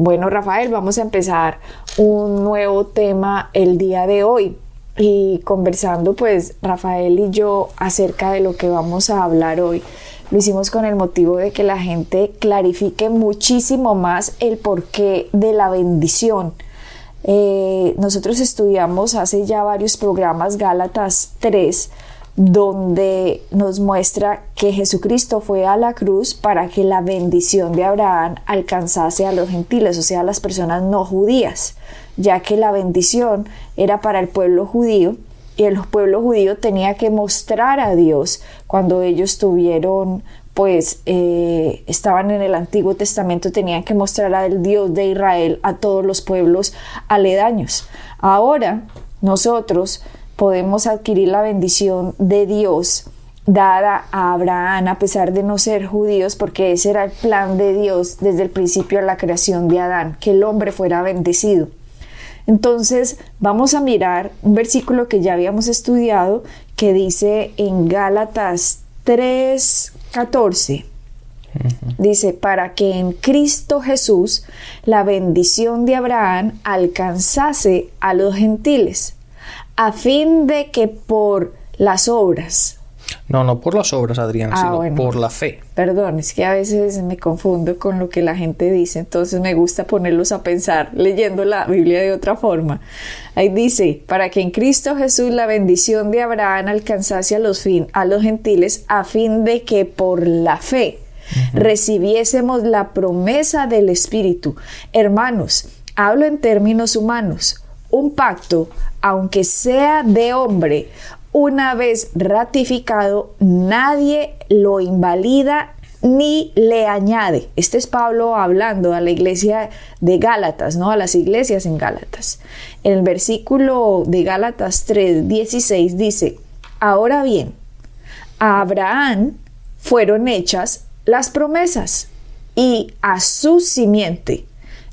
Bueno, Rafael, vamos a empezar un nuevo tema el día de hoy y conversando pues Rafael y yo acerca de lo que vamos a hablar hoy. Lo hicimos con el motivo de que la gente clarifique muchísimo más el porqué de la bendición eh, nosotros estudiamos hace ya varios programas Gálatas 3, donde nos muestra que Jesucristo fue a la cruz para que la bendición de Abraham alcanzase a los gentiles, o sea, a las personas no judías, ya que la bendición era para el pueblo judío y el pueblo judío tenía que mostrar a Dios cuando ellos tuvieron pues eh, estaban en el Antiguo Testamento, tenían que mostrar al Dios de Israel a todos los pueblos aledaños. Ahora nosotros podemos adquirir la bendición de Dios dada a Abraham a pesar de no ser judíos, porque ese era el plan de Dios desde el principio de la creación de Adán, que el hombre fuera bendecido. Entonces vamos a mirar un versículo que ya habíamos estudiado que dice en Gálatas 3, 14. Dice, para que en Cristo Jesús la bendición de Abraham alcanzase a los gentiles, a fin de que por las obras no, no por las obras, Adriana, ah, sino por la fe. Perdón, es que a veces me confundo con lo que la gente dice, entonces me gusta ponerlos a pensar leyendo la Biblia de otra forma. Ahí dice, para que en Cristo Jesús la bendición de Abraham alcanzase a los, fin, a los gentiles, a fin de que por la fe recibiésemos la promesa del Espíritu. Hermanos, hablo en términos humanos. Un pacto, aunque sea de hombre una vez ratificado, nadie lo invalida ni le añade. Este es Pablo hablando a la iglesia de Gálatas, ¿no? A las iglesias en Gálatas. En el versículo de Gálatas 3, 16 dice, ahora bien, a Abraham fueron hechas las promesas y a su simiente.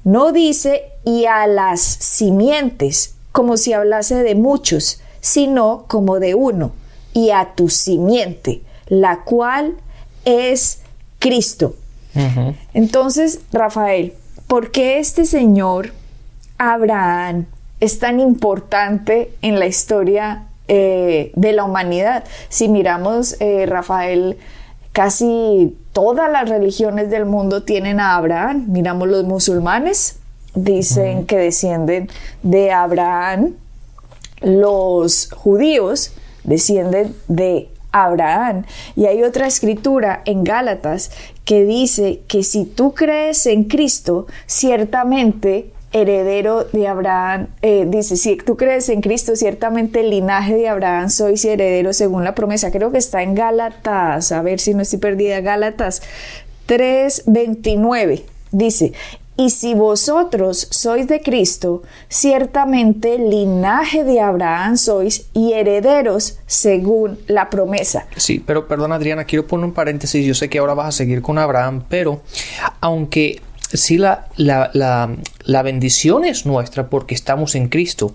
No dice y a las simientes, como si hablase de muchos, sino como de uno, y a tu simiente, la cual es Cristo. Entonces, Rafael, ¿por qué este señor Abraham es tan importante en la historia eh, de la humanidad? Si miramos, eh, Rafael, casi todas las religiones del mundo tienen a Abraham. Miramos los musulmanes, dicen que descienden de Abraham los judíos descienden de Abraham. Y hay otra escritura en Gálatas que dice que si tú crees en Cristo, ciertamente heredero de Abraham, eh, dice, si tú crees en Cristo, ciertamente el linaje de Abraham sois heredero según la promesa. Creo que está en Gálatas, a ver si no estoy perdida, Gálatas 3:29. Dice, y si vosotros sois de Cristo, ciertamente linaje de Abraham sois y herederos según la promesa. Sí, pero perdón Adriana, quiero poner un paréntesis. Yo sé que ahora vas a seguir con Abraham, pero aunque sí la, la, bendición es nuestra porque estamos en Cristo.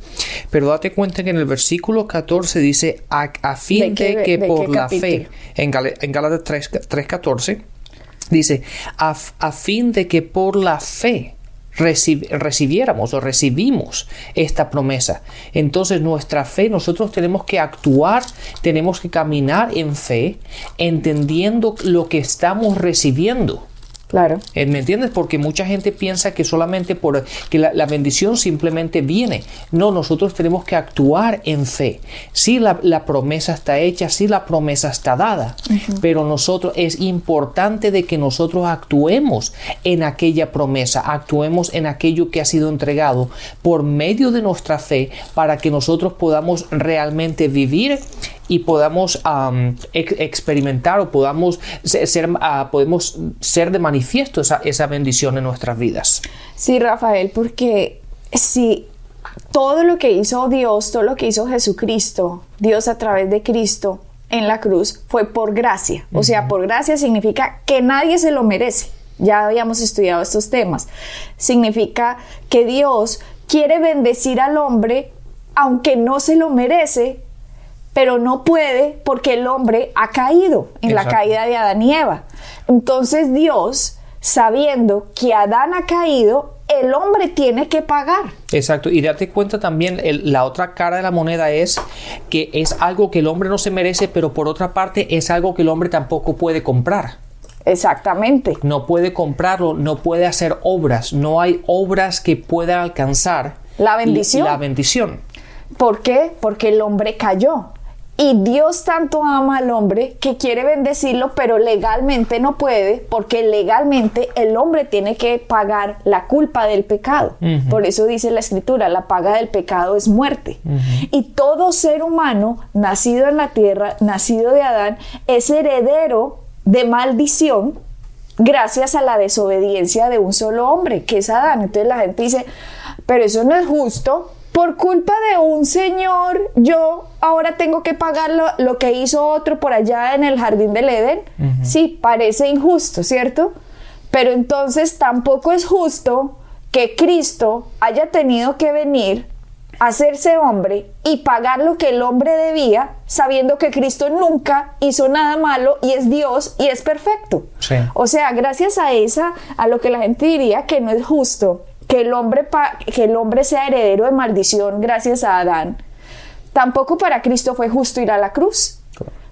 Pero date cuenta que en el versículo 14 dice a, fin de, que por la fe, en, en Gálatas 3.14, Dice, a, fin de que por la fe recibiéramos o recibimos esta promesa. Entonces nuestra fe, nosotros tenemos que actuar, tenemos que caminar en fe, entendiendo lo que estamos recibiendo. Claro. Eh, ¿Me entiendes? Porque mucha gente piensa que solamente por que la, bendición simplemente viene. No, nosotros tenemos que actuar en fe. Sí, la, promesa está hecha, sí, la promesa está dada, pero nosotros es importante de que nosotros actuemos en aquella promesa, actuemos en aquello que ha sido entregado por medio de nuestra fe para que nosotros podamos realmente vivir y podamos experimentar o podamos ser, ah, podemos ser de manifiesto esa, esa bendición en nuestras vidas. Sí, Rafael, porque si todo lo que hizo Dios, todo lo que hizo Jesucristo, Dios a través de Cristo en la cruz, fue por gracia. O sea, por gracia significa que nadie se lo merece. Ya habíamos estudiado estos temas. Significa que Dios quiere bendecir al hombre aunque no se lo merece, pero no puede porque el hombre ha caído en la caída de Adán y Eva. Entonces Dios, sabiendo que Adán ha caído, el hombre tiene que pagar. Exacto, y date cuenta también, la otra cara de la moneda es que es algo que el hombre no se merece, pero por otra parte es algo que el hombre tampoco puede comprar. Exactamente. No puede comprarlo, no puede hacer obras, no hay obras que puedan alcanzar la bendición. La bendición. ¿Por qué? Porque el hombre cayó. Y Dios tanto ama al hombre que quiere bendecirlo, pero legalmente no puede, porque legalmente el hombre tiene que pagar la culpa del pecado. Por eso dice la escritura, la paga del pecado es muerte. Y todo ser humano nacido en la tierra, nacido de Adán, es heredero de maldición gracias a la desobediencia de un solo hombre, que es Adán. Entonces la gente dice, pero eso no es justo, por culpa de un señor, yo ahora tengo que pagar lo, que hizo otro por allá en el jardín del Edén. Sí, parece injusto, ¿cierto? Pero entonces tampoco es justo que Cristo haya tenido que venir a hacerse hombre y pagar lo que el hombre debía, sabiendo que Cristo nunca hizo nada malo y es Dios y es perfecto. O sea, gracias a esa, a lo que la gente diría que no es justo, que el hombre, que el hombre sea heredero de maldición gracias a Adán. Tampoco para Cristo fue justo ir a la cruz.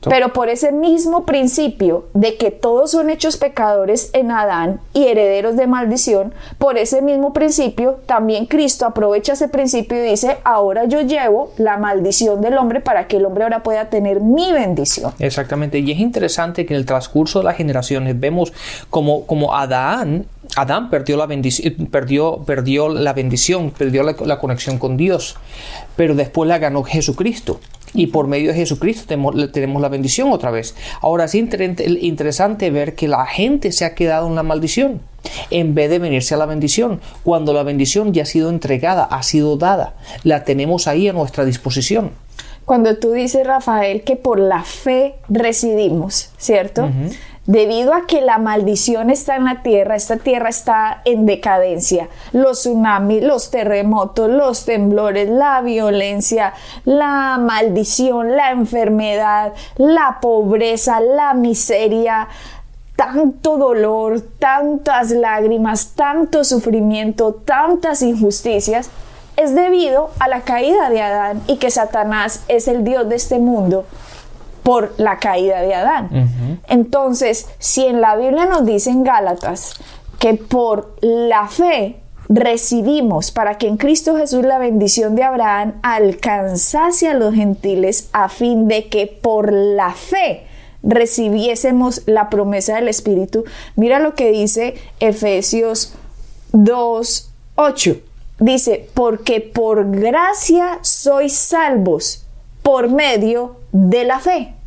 Pero por ese mismo principio de que todos son hechos pecadores en Adán y herederos de maldición, por ese mismo principio también Cristo aprovecha ese principio y dice, ahora yo llevo la maldición del hombre para que el hombre ahora pueda tener mi bendición. Exactamente, y es interesante que en el transcurso de las generaciones vemos como, como Adán Adán perdió la, bendición, perdió, perdió la bendición, perdió la, conexión con Dios, pero después la ganó Jesucristo. Y por medio de Jesucristo tenemos, la bendición otra vez. Ahora es interesante ver que la gente se ha quedado en la maldición en vez de venirse a la bendición, cuando la bendición ya ha sido entregada, ha sido dada, la tenemos ahí a nuestra disposición. Cuando tú dices, Rafael, que por la fe residimos, ¿cierto? Debido a que la maldición está en la tierra, esta tierra está en decadencia. Los tsunamis, los terremotos, los temblores, la violencia, la maldición, la enfermedad, la pobreza, la miseria, tanto dolor, tantas lágrimas, tanto sufrimiento, tantas injusticias, es debido a la caída de Adán y que Satanás es el Dios de este mundo por la caída de Adán. Entonces, si en la Biblia nos dice en Gálatas que por la fe recibimos para que en Cristo Jesús la bendición de Abraham alcanzase a los gentiles a fin de que por la fe recibiésemos la promesa del Espíritu. Mira lo que dice Efesios 2, 8. Dice, porque por gracia sois salvos por medio de la fe.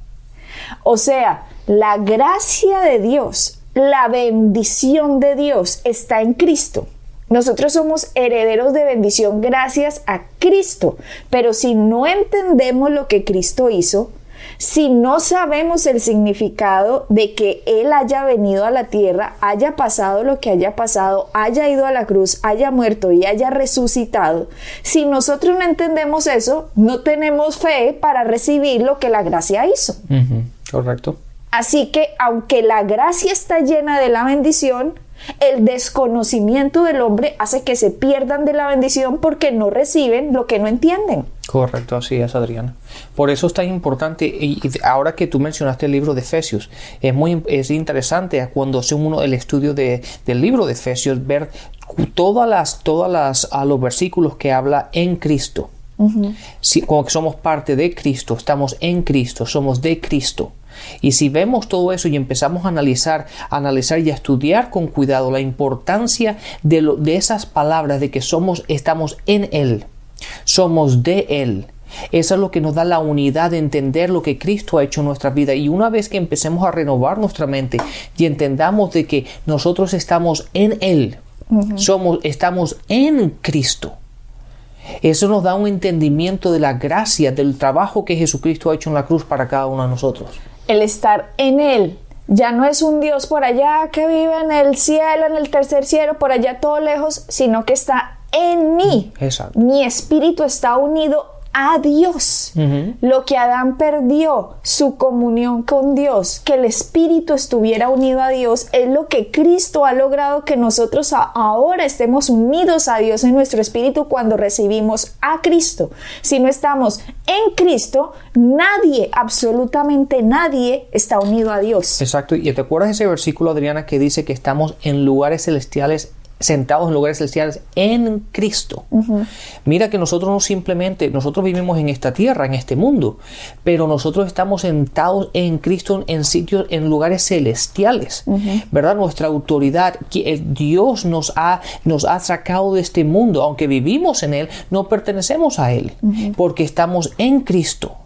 O sea, la gracia de Dios, la bendición de Dios está en Cristo. Nosotros somos herederos de bendición gracias a Cristo, pero si no entendemos lo que Cristo hizo, si no sabemos el significado de que Él haya venido a la tierra, haya pasado lo que haya pasado, haya ido a la cruz, haya muerto y haya resucitado, si nosotros no entendemos eso, no tenemos fe para recibir lo que la gracia hizo. Correcto. Así que aunque la gracia está llena de la bendición, el desconocimiento del hombre hace que se pierdan de la bendición porque no reciben lo que no entienden. Correcto, así es, Adriana. Por eso es tan importante, y ahora que tú mencionaste el libro de Efesios, es muy es interesante cuando hace uno el estudio de, del libro de Efesios ver todas las, todas las, a los versículos que habla en Cristo. si, como que somos parte de Cristo, estamos en Cristo, somos de Cristo. Y si vemos todo eso y empezamos a analizar, analizar y a estudiar con cuidado la importancia de, lo, de esas palabras de que somos, estamos en Él, somos de Él. Eso es lo que nos da la unidad de entender lo que Cristo ha hecho en nuestra vida. Y una vez que empecemos a renovar nuestra mente y entendamos de que nosotros estamos en Él, somos, estamos en Cristo, Eso nos da un entendimiento de la gracia, del trabajo que Jesucristo ha hecho en la cruz para cada uno de nosotros. El estar en Él ya no es un Dios por allá que vive en el cielo, en el tercer cielo, por allá todo lejos, sino que está en mí. Exacto. Mi espíritu está unido a Dios. Lo que Adán perdió, su comunión con Dios, que el espíritu estuviera unido a Dios, es lo que Cristo ha logrado que nosotros ahora estemos unidos a Dios en nuestro espíritu cuando recibimos a Cristo. Si no estamos en Cristo, nadie, absolutamente nadie está unido a Dios. Exacto. Y te acuerdas ese versículo, Adriana, que dice que estamos en lugares celestiales sentados en lugares celestiales en Cristo. Mira que nosotros no simplemente, nosotros vivimos en esta tierra, en este mundo, pero nosotros estamos sentados en Cristo en sitios, en lugares celestiales, ¿verdad? Nuestra autoridad, que Dios nos ha, nos ha sacado de este mundo, aunque vivimos en Él, no pertenecemos a Él, porque estamos en Cristo.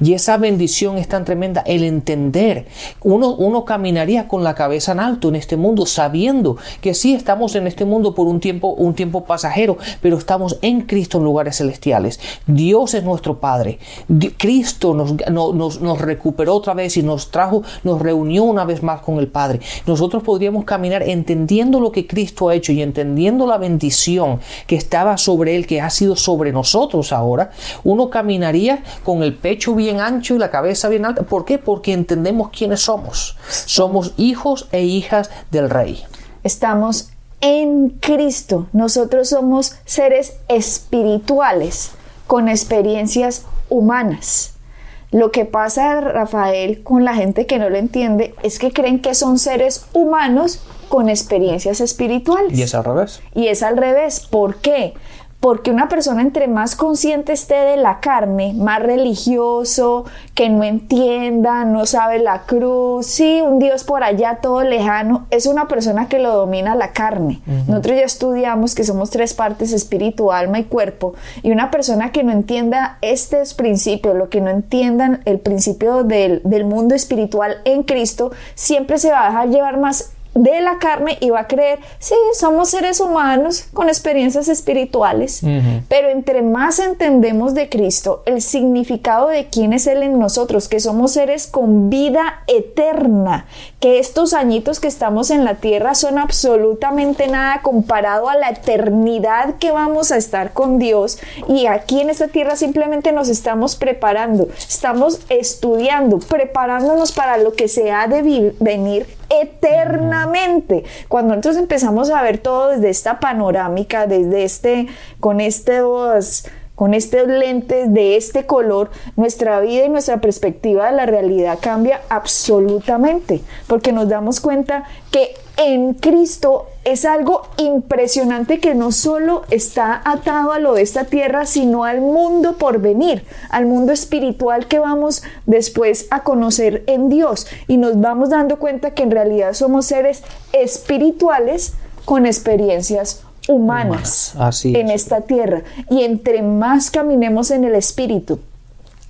Y esa bendición es tan tremenda, el entender. Uno, uno caminaría con la cabeza en alto en este mundo, sabiendo que sí estamos en este mundo por un tiempo, un tiempo pasajero, pero estamos en Cristo en lugares celestiales. Dios es nuestro Padre. Cristo nos, nos, nos recuperó otra vez y nos trajo, nos reunió una vez más con el Padre. Nosotros podríamos caminar entendiendo lo que Cristo ha hecho y entendiendo la bendición que estaba sobre Él, que ha sido sobre nosotros ahora. Uno caminaría con el pecho bien ancho y la cabeza bien alta. ¿Por qué? Porque entendemos quiénes somos. Somos hijos e hijas del Rey. Estamos en Cristo. Nosotros somos seres espirituales con experiencias humanas. Lo que pasa, Rafael, con la gente que no lo entiende es que creen que son seres humanos con experiencias espirituales. Y es al revés. Y es al revés. ¿Por qué? Porque una persona entre más consciente esté de la carne, más religioso, que no entienda, no sabe la cruz, sí, un Dios por allá todo lejano, es una persona que lo domina la carne. Nosotros ya estudiamos que somos tres partes, espíritu, alma y cuerpo, y una persona que no entienda estos principios, lo que no entiendan el principio del, del mundo espiritual en Cristo, siempre se va a dejar llevar más de la carne y va a creer, sí, somos seres humanos con experiencias espirituales, pero entre más entendemos de Cristo, el significado de quién es Él en nosotros, que somos seres con vida eterna, que estos añitos que estamos en la tierra son absolutamente nada comparado a la eternidad que vamos a estar con Dios y aquí en esta tierra simplemente nos estamos preparando, estamos estudiando, preparándonos para lo que se ha de venir eternamente. Cuando nosotros empezamos a ver todo desde esta panorámica, desde este, con estos con estos lentes de este color, nuestra vida y nuestra perspectiva de la realidad cambia absolutamente, porque nos damos cuenta que en Cristo es algo impresionante que no solo está atado a lo de esta tierra, sino al mundo por venir, al mundo espiritual que vamos después a conocer en Dios. Y nos vamos dando cuenta que en realidad somos seres espirituales con experiencias humanas, en esta tierra. Y entre más caminemos en el Espíritu,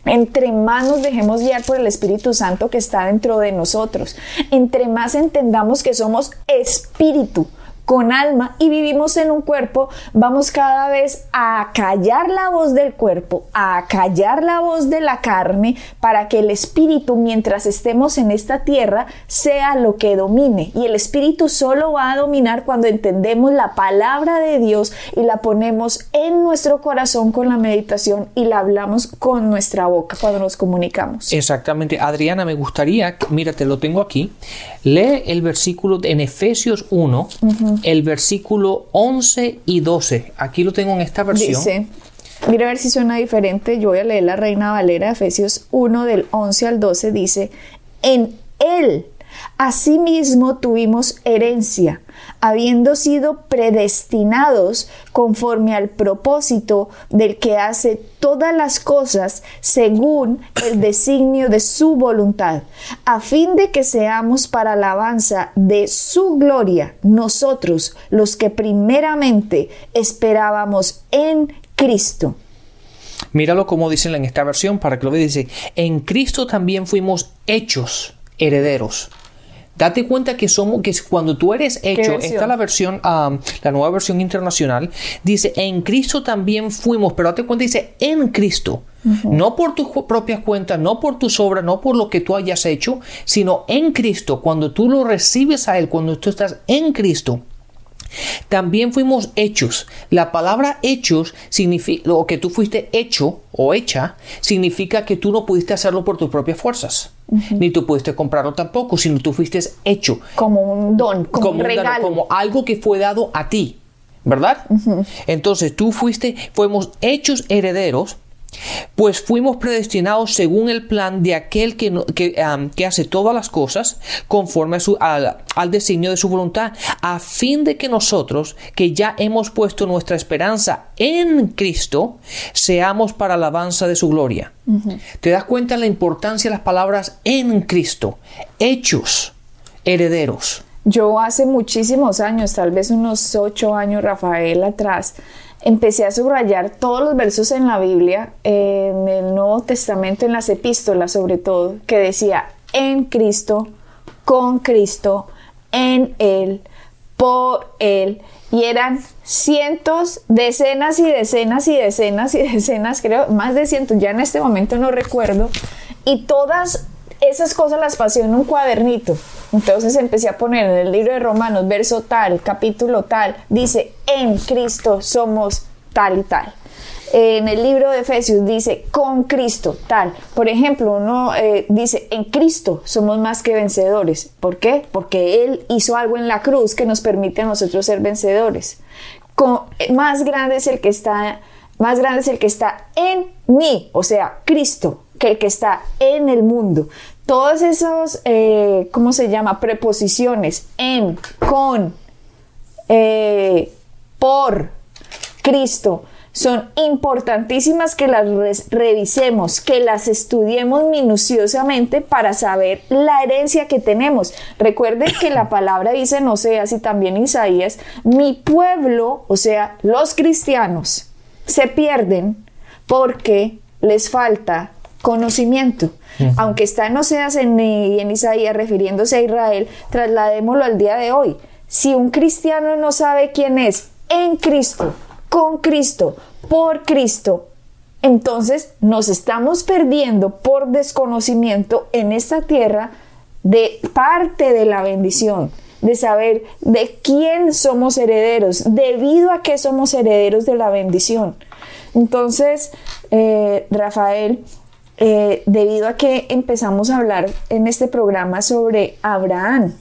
entre más nos dejemos guiar por el Espíritu Santo que está dentro de nosotros, entre más entendamos que somos espíritu, con alma y vivimos en un cuerpo, vamos cada vez a callar la voz del cuerpo, a callar la voz de la carne, para que el espíritu, mientras estemos en esta tierra, sea lo que domine. Y el espíritu solo va a dominar cuando entendemos la palabra de Dios y la ponemos en nuestro corazón con la meditación y la hablamos con nuestra boca cuando nos comunicamos. Exactamente. Adriana, me gustaría, mira, te lo tengo aquí, lee el versículo en Efesios 1 el versículo 11 y 12. Aquí lo tengo en esta versión. Dice, mira a ver si suena diferente. Yo voy a leer la Reina Valera, Efesios 1 del 11 al 12. Dice, en Él asimismo tuvimos herencia habiendo sido predestinados conforme al propósito del que hace todas las cosas según el designio de su voluntad, a fin de que seamos para alabanza de su gloria nosotros los que primeramente esperábamos en Cristo. Míralo como dicen en esta versión para que lo veas. Dice, en Cristo también fuimos hechos herederos Date cuenta que somos, que cuando tú eres hecho, esta es la versión, la nueva versión internacional, dice, en Cristo también fuimos, pero date cuenta, dice, en Cristo. No por tus propias cuentas, no por tus obras, no por lo que tú hayas hecho, sino en Cristo. Cuando tú lo recibes a Él, cuando tú estás en Cristo, también fuimos hechos. La palabra hechos significa, o que tú fuiste hecho o hecha, significa que tú no pudiste hacerlo por tus propias fuerzas. Ni tú pudiste comprarlo tampoco, sino tú fuiste hecho. Como un don, como, un regalo. como algo que fue dado a ti. ¿Verdad? Entonces tú fuiste, fuimos hechos herederos pues fuimos predestinados según el plan de aquel que, que, hace todas las cosas conforme al, designio de su voluntad, a fin de que nosotros, que ya hemos puesto nuestra esperanza en Cristo, seamos para alabanza de su gloria. ¿Te das cuenta de la importancia de las palabras en Cristo? Hechos, herederos. Yo hace muchísimos años, tal vez unos ocho años, Rafael, atrás, empecé a subrayar todos los versos en la Biblia, en el Nuevo Testamento, en las epístolas sobre todo, que decía en Cristo, con Cristo, en Él, por Él. Y eran cientos, decenas y decenas y decenas y decenas, creo, más de cientos, ya en este momento no recuerdo. Y todas esas cosas las pasé en un cuadernito. Entonces empecé a poner en el libro de Romanos, verso tal, capítulo tal, dice, en Cristo somos tal y tal. En el libro de Efesios dice, con Cristo tal. Por ejemplo, uno eh, dice, en Cristo somos más que vencedores. ¿Por qué? Porque Él hizo algo en la cruz que nos permite a nosotros ser vencedores. más grande es el que está, más grande es el que está en mí, o sea, Cristo, que el que está en el mundo. Todos esos, eh, ¿cómo se llama? Preposiciones en, con, eh, por Cristo son importantísimas que las revisemos, que las estudiemos minuciosamente para saber la herencia que tenemos. Recuerden que la palabra dice en Oseas y también Isaías, mi pueblo, o sea, los cristianos, se pierden porque les falta conocimiento. Aunque está en Oseas y en Isaías refiriéndose a Israel, trasladémoslo al día de hoy. Si un cristiano no sabe quién es en Cristo, con Cristo, por Cristo, entonces nos estamos perdiendo por desconocimiento en esta tierra de parte de la bendición, de saber de quién somos herederos, debido a que somos herederos de la bendición. Entonces, eh, Rafael, eh, debido a que empezamos a hablar en este programa sobre Abraham,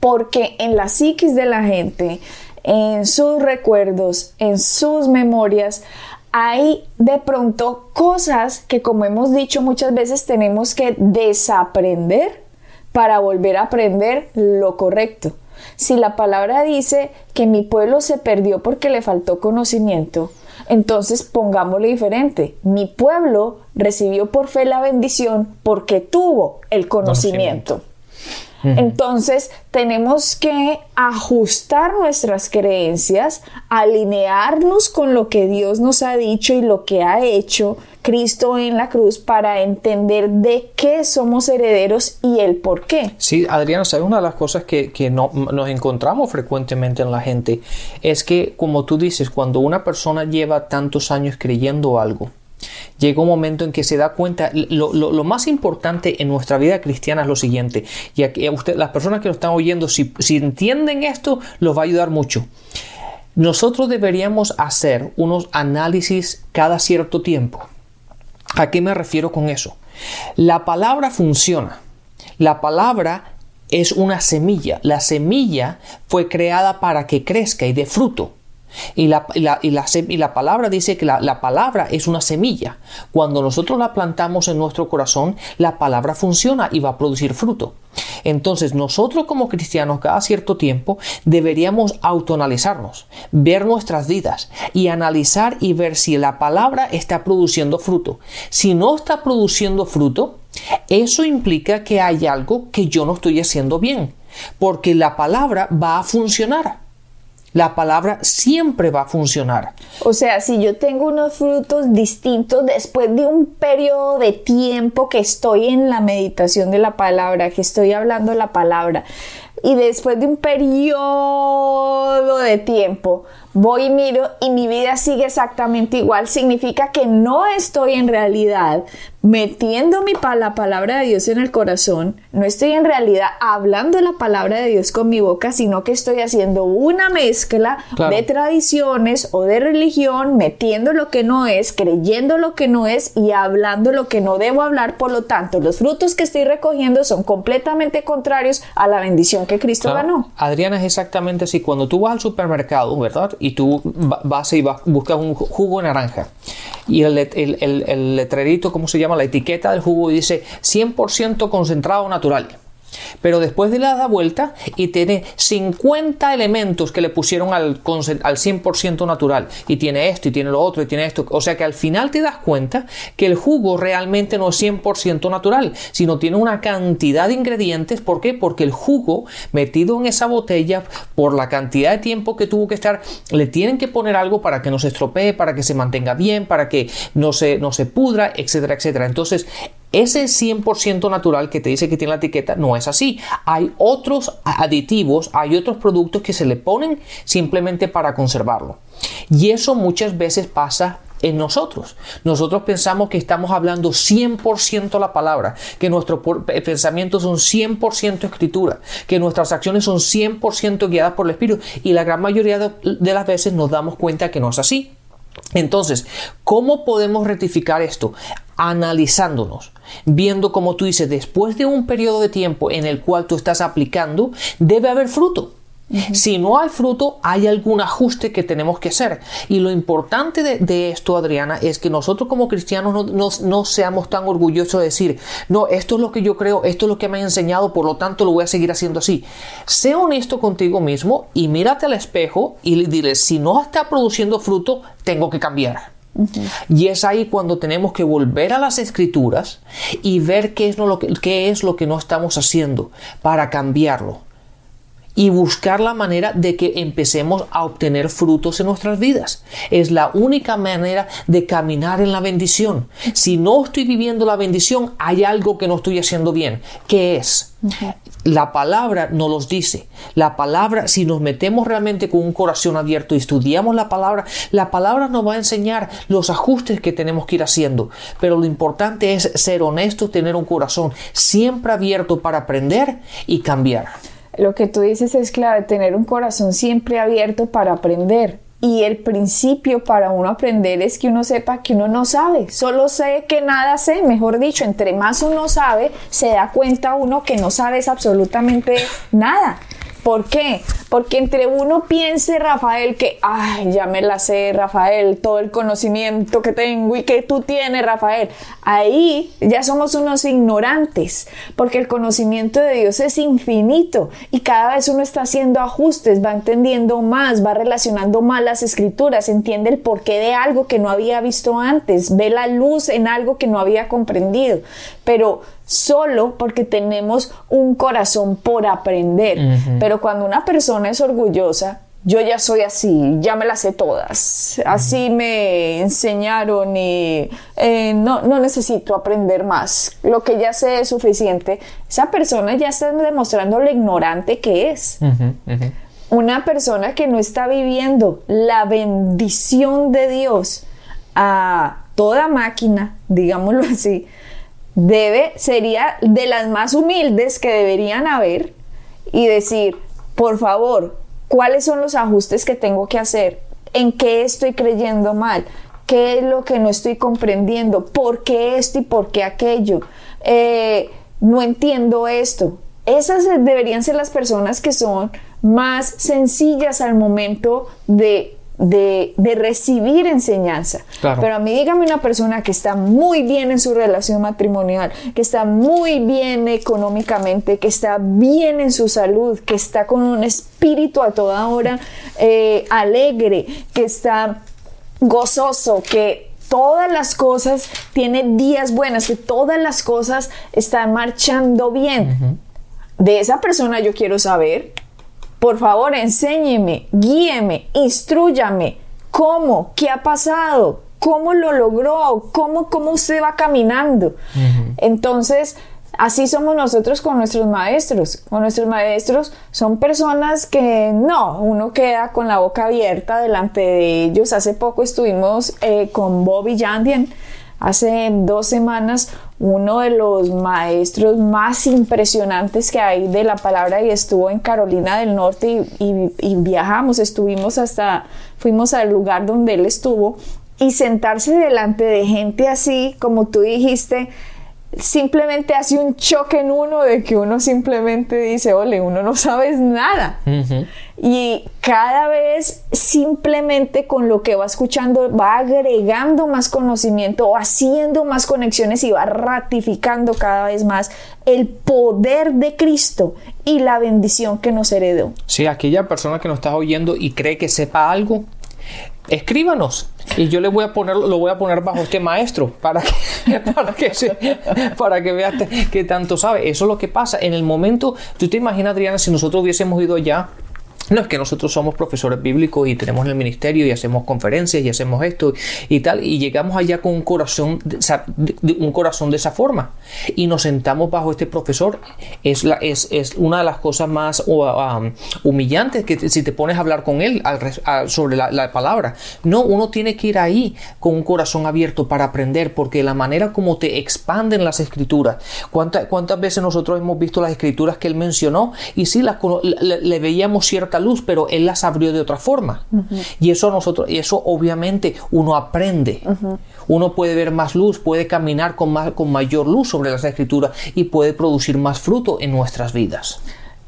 porque en la psiquis de la gente, en sus recuerdos, en sus memorias, hay de pronto cosas que, como hemos dicho muchas veces, tenemos que desaprender para volver a aprender lo correcto. Si la palabra dice que mi pueblo se perdió porque le faltó conocimiento, entonces pongámosle diferente. Mi pueblo recibió por fe la bendición porque tuvo el conocimiento. Entonces tenemos que ajustar nuestras creencias, alinearnos con lo que Dios nos ha dicho y lo que ha hecho Cristo en la cruz para entender de qué somos herederos y el por qué. Sí, Adriana, ¿sabes? Una de las cosas que, no, nos encontramos frecuentemente en la gente es que, como tú dices, cuando una persona lleva tantos años creyendo algo, llega un momento en que se da cuenta, lo, más importante en nuestra vida cristiana es lo siguiente, y aquí usted, las personas que lo están oyendo, si, si entienden esto, los va a ayudar mucho. Nosotros deberíamos hacer unos análisis cada cierto tiempo. ¿A qué me refiero con eso? La palabra funciona. La palabra es una semilla. La semilla fue creada para que crezca y dé fruto. Y la, palabra dice que la, palabra es una semilla. Cuando nosotros la plantamos en nuestro corazón, la palabra funciona y va a producir fruto. Entonces nosotros como cristianos cada cierto tiempo deberíamos autoanalizarnos, ver nuestras vidas y analizar y ver si la palabra está produciendo fruto. Si no está produciendo fruto, eso implica que hay algo que yo no estoy haciendo bien, porque la palabra va a funcionar La palabra siempre va a funcionar. O sea, si yo tengo unos frutos distintos después de un periodo de tiempo que estoy en la meditación de la palabra, que estoy hablando la palabra, y después de un periodo de tiempo voy y miro y mi vida sigue exactamente igual, significa que no estoy en realidad metiendo mi, la palabra de Dios en el corazón, no estoy en realidad hablando la palabra de Dios con mi boca, sino que estoy haciendo una mezcla de tradiciones o de religión, metiendo lo que no es, creyendo lo que no es y hablando lo que no debo hablar. Por lo tanto, los frutos que estoy recogiendo son completamente contrarios a la bendición que Cristo ganó. Adriana, es exactamente así. Cuando tú vas al supermercado, ¿verdad? Y tú vas y vas, buscas un jugo de naranja y el, el, el, el letrerito, ¿cómo se llama? La etiqueta del jugo dice 100% concentrado natural. Pero después de la da vuelta y tiene 50 elementos que le pusieron al, al 100% natural. Y tiene esto, y tiene lo otro, y tiene esto. O sea que al final te das cuenta que el jugo realmente no es 100% natural, sino tiene una cantidad de ingredientes. ¿Por qué? Porque el jugo metido en esa botella, por la cantidad de tiempo que tuvo que estar, le tienen que poner algo para que no se estropee, para que se mantenga bien, para que no se, no se pudra, etcétera, etcétera. Entonces, ese 100% natural que te dice que tiene la etiqueta no es así. Hay otros aditivos, hay otros productos que se le ponen simplemente para conservarlo. Y eso muchas veces pasa en nosotros. Nosotros pensamos que estamos hablando 100% la palabra, que nuestros pensamientos son 100% escritura, que nuestras acciones son 100% guiadas por el Espíritu y la gran mayoría de las veces nos damos cuenta que no es así. Entonces, ¿cómo podemos rectificar esto? Analizándonos, viendo como tú dices, después de un periodo de tiempo en el cual tú estás aplicando, debe haber fruto. Si no hay fruto, hay algún ajuste que tenemos que hacer. Y lo importante de, esto, Adriana, es que nosotros como cristianos no, seamos tan orgullosos de decir, no, esto es lo que yo creo, esto es lo que me han enseñado, por lo tanto lo voy a seguir haciendo así. Sé honesto contigo mismo y mírate al espejo y dile, si no está produciendo fruto, tengo que cambiar. Y es ahí cuando tenemos que volver a las escrituras y ver qué es, lo qué es lo que no estamos haciendo para cambiarlo y buscar la manera de que empecemos a obtener frutos en nuestras vidas. Es la única manera de caminar en la bendición. Si no estoy viviendo la bendición, hay algo que no estoy haciendo bien. ¿Qué es? La palabra nos los dice. La palabra, si nos metemos realmente con un corazón abierto y estudiamos la palabra, la palabra nos va a enseñar los ajustes que tenemos que ir haciendo. Pero lo importante es ser honesto, tener un corazón siempre abierto para aprender y cambiar. Lo que tú dices es clave, tener un corazón siempre abierto para aprender. Y el principio para uno aprender es que uno sepa que uno no sabe, solo sé que nada sé, mejor dicho, entre más uno sabe, se da cuenta uno que no sabes absolutamente nada. ¿Por qué? Porque entre uno piense, Rafael, que, ay, ya me la sé, Rafael, todo el conocimiento que tengo y que tú tienes, Rafael, ahí ya somos unos ignorantes, porque el conocimiento de Dios es infinito y cada vez uno está haciendo ajustes, va entendiendo más, va relacionando más las escrituras, entiende el porqué de algo que no había visto antes, ve la luz en algo que no había comprendido, pero solo porque tenemos un corazón por aprender. Pero cuando una persona es orgullosa, yo ya soy así, ya me las sé todas, así me enseñaron y eh, no, no necesito aprender más, lo que ya sé es suficiente, esa persona ya está demostrando lo ignorante que es. Una persona que no está viviendo la bendición de Dios a toda máquina, digámoslo así, debe, sería de las más humildes que deberían haber y decir, por favor, ¿cuáles son los ajustes que tengo que hacer? ¿En qué estoy creyendo mal? ¿Qué es lo que no estoy comprendiendo? ¿Por qué esto y por qué aquello? Eh, no entiendo esto. Esas deberían ser las personas que son más sencillas al momento de de, recibir enseñanza. Pero a mí dígame una persona que está muy bien en su relación matrimonial, que está muy bien económicamente, que está bien en su salud, que está con un espíritu a toda hora eh, alegre, que está gozoso, que todas las cosas tiene días buenas, que todas las cosas están marchando bien. De esa persona yo quiero saber por favor, enséñeme, guíeme, instruyame. ¿Cómo? ¿Qué ha pasado? ¿Cómo lo logró? ¿Cómo, cómo usted va caminando? Entonces, Así somos nosotros con nuestros maestros. Con nuestros maestros son personas que no, uno queda con la boca abierta delante de ellos. Hace poco estuvimos eh, con Bobby Yandian. Hace dos semanas uno de los maestros más impresionantes que hay de la palabra y estuvo en Carolina del Norte y, viajamos, estuvimos hasta, fuimos al lugar donde él estuvo y sentarse delante de gente así, como tú dijiste, simplemente hace un choque en uno de que uno simplemente dice, ole, uno no sabes nada. Y cada vez simplemente con lo que va escuchando va agregando más conocimiento, o haciendo más conexiones y va ratificando cada vez más el poder de Cristo y la bendición que nos heredó. Sí, aquella persona que nos está oyendo y cree que sepa algo, escríbanos y yo le voy a poner lo voy a poner bajo este maestro para que para que para que veas que tanto sabe. Eso es lo que pasa. En el momento tú te imaginas Adriana si nosotros hubiésemos ido ya no es que nosotros somos profesores bíblicos y tenemos el ministerio y hacemos conferencias y hacemos esto y tal y llegamos allá con un corazón de, un corazón de esa forma. Y nos sentamos bajo este profesor. Es, es, es una de las cosas más um, humillantes que si te pones a hablar con él sobre la, palabra. No uno tiene que ir ahí con un corazón abierto para aprender porque la manera como te expanden las escrituras. Cuántas cuántas veces nosotros hemos visto las escrituras que él mencionó y sí las, le, le veíamos cierta luz, pero Él las abrió de otra forma. Y eso nosotros, y eso obviamente uno aprende. Uno puede ver más luz, puede caminar con, más, con mayor luz sobre las escrituras y puede producir más fruto en nuestras vidas.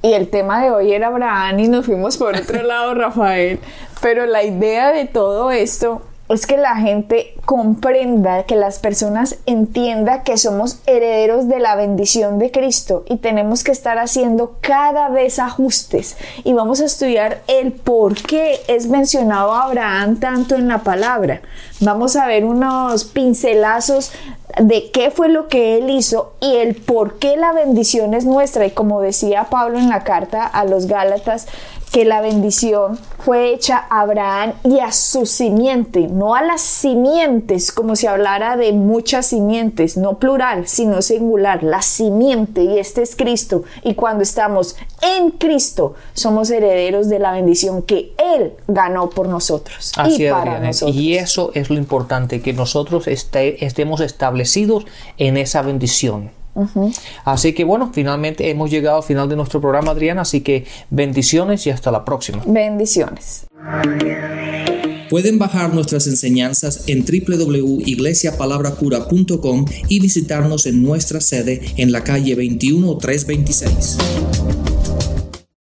Y el tema de hoy era Abraham y nos fuimos por otro lado, Rafael. Pero la idea de todo esto es que la gente comprenda, que las personas entiendan que somos herederos de la bendición de Cristo y tenemos que estar haciendo cada vez ajustes y vamos a estudiar el por qué es mencionado Abraham tanto en la palabra. Vamos a ver unos pincelazos de qué fue lo que él hizo y el por qué la bendición es nuestra. Y como decía Pablo en la carta a los Gálatas, que la bendición fue hecha a Abraham y a su simiente, no a las simientes, como si hablara de muchas simientes, no plural, sino singular, la simiente, y este es Cristo. Y cuando estamos en Cristo, somos herederos de la bendición que Él ganó por nosotros. Así y para nosotros. Y eso es lo importante, que nosotros estemos establecidos en esa bendición. Así que bueno, finalmente hemos llegado al final de nuestro programa, Adriana, así que bendiciones y hasta la próxima. Bendiciones. Pueden bajar nuestras enseñanzas en www.iglesiapalabracura.com y visitarnos en nuestra sede en la calle 21326.